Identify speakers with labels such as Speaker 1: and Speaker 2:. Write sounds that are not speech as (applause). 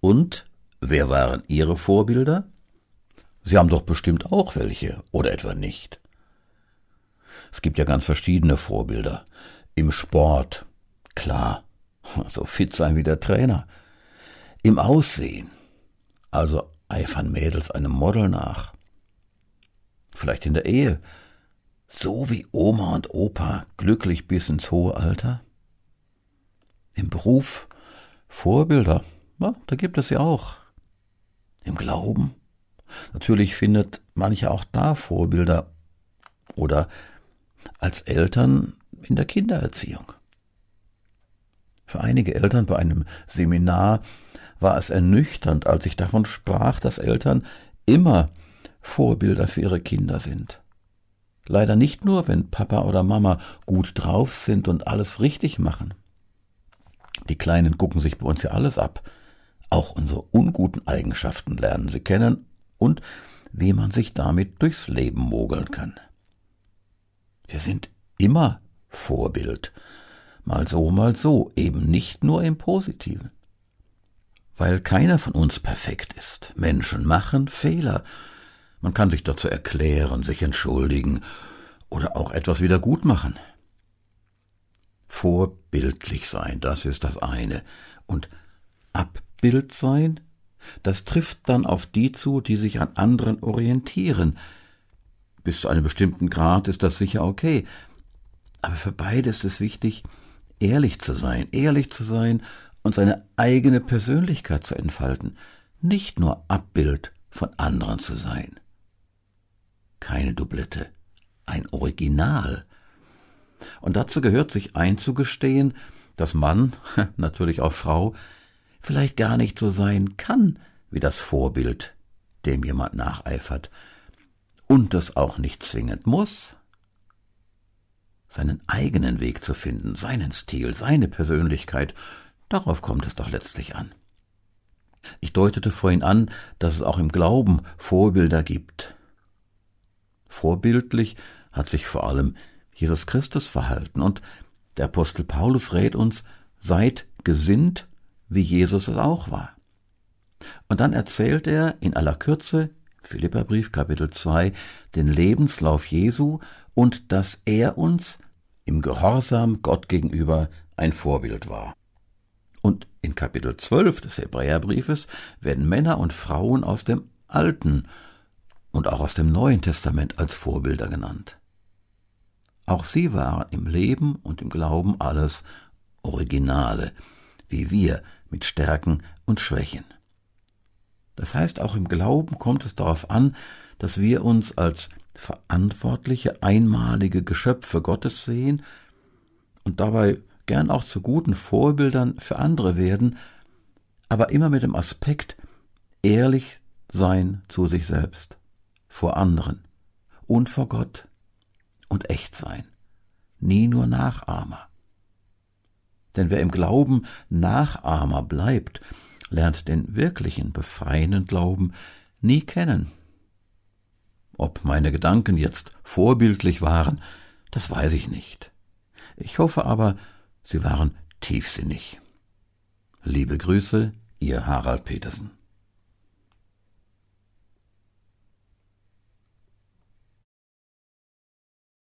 Speaker 1: Und wer waren Ihre Vorbilder? Sie haben doch bestimmt auch welche, oder etwa nicht? Es gibt ja ganz verschiedene Vorbilder. Im Sport, klar, (laughs) so fit sein wie der Trainer. Im Aussehen, also eifern Mädels einem Model nach. Vielleicht in der Ehe, so wie Oma und Opa glücklich bis ins hohe Alter. Im Beruf Vorbilder, ja, da gibt es ja auch. Im Glauben, natürlich findet manche auch da Vorbilder oder als Eltern in der Kindererziehung. Für einige Eltern bei einem Seminar war es ernüchternd, als ich davon sprach, dass Eltern immer Vorbilder für ihre Kinder sind. Leider nicht nur, wenn Papa oder Mama gut drauf sind und alles richtig machen. Die Kleinen gucken sich bei uns ja alles ab. Auch unsere unguten Eigenschaften lernen sie kennen und wie man sich damit durchs Leben mogeln kann. Wir sind immer Vorbild. Mal so, mal so, eben nicht nur im Positiven. Weil keiner von uns perfekt ist. Menschen machen Fehler. Man kann sich dazu erklären, sich entschuldigen oder auch etwas wieder gut machen. Vorbildlich sein, das ist das eine. Und Abbild sein, das trifft dann auf die zu, die sich an anderen orientieren, bis zu einem bestimmten Grad ist das sicher okay. Aber für beide ist es wichtig, ehrlich zu sein, ehrlich zu sein und seine eigene Persönlichkeit zu entfalten, nicht nur Abbild von anderen zu sein. Keine Doublette, ein Original. Und dazu gehört sich einzugestehen, dass Mann, (laughs) natürlich auch Frau, vielleicht gar nicht so sein kann wie das Vorbild, dem jemand nacheifert, und es auch nicht zwingend muss, seinen eigenen Weg zu finden, seinen Stil, seine Persönlichkeit, darauf kommt es doch letztlich an. Ich deutete vorhin an, dass es auch im Glauben Vorbilder gibt. Vorbildlich hat sich vor allem Jesus Christus verhalten und der Apostel Paulus rät uns, seid gesinnt, wie Jesus es auch war. Und dann erzählt er in aller Kürze Philipperbrief Kapitel 2 den Lebenslauf Jesu und dass er uns im Gehorsam Gott gegenüber ein Vorbild war. Und in Kapitel 12 des Hebräerbriefes werden Männer und Frauen aus dem Alten und auch aus dem Neuen Testament als Vorbilder genannt. Auch sie waren im Leben und im Glauben alles Originale, wie wir mit Stärken und Schwächen. Das heißt, auch im Glauben kommt es darauf an, dass wir uns als verantwortliche, einmalige Geschöpfe Gottes sehen und dabei gern auch zu guten Vorbildern für andere werden, aber immer mit dem Aspekt ehrlich sein zu sich selbst, vor anderen und vor Gott und echt sein, nie nur Nachahmer. Denn wer im Glauben Nachahmer bleibt lernt den wirklichen befreienden Glauben nie kennen. Ob meine Gedanken jetzt vorbildlich waren, das weiß ich nicht. Ich hoffe aber, sie waren tiefsinnig. Liebe Grüße, Ihr Harald Petersen.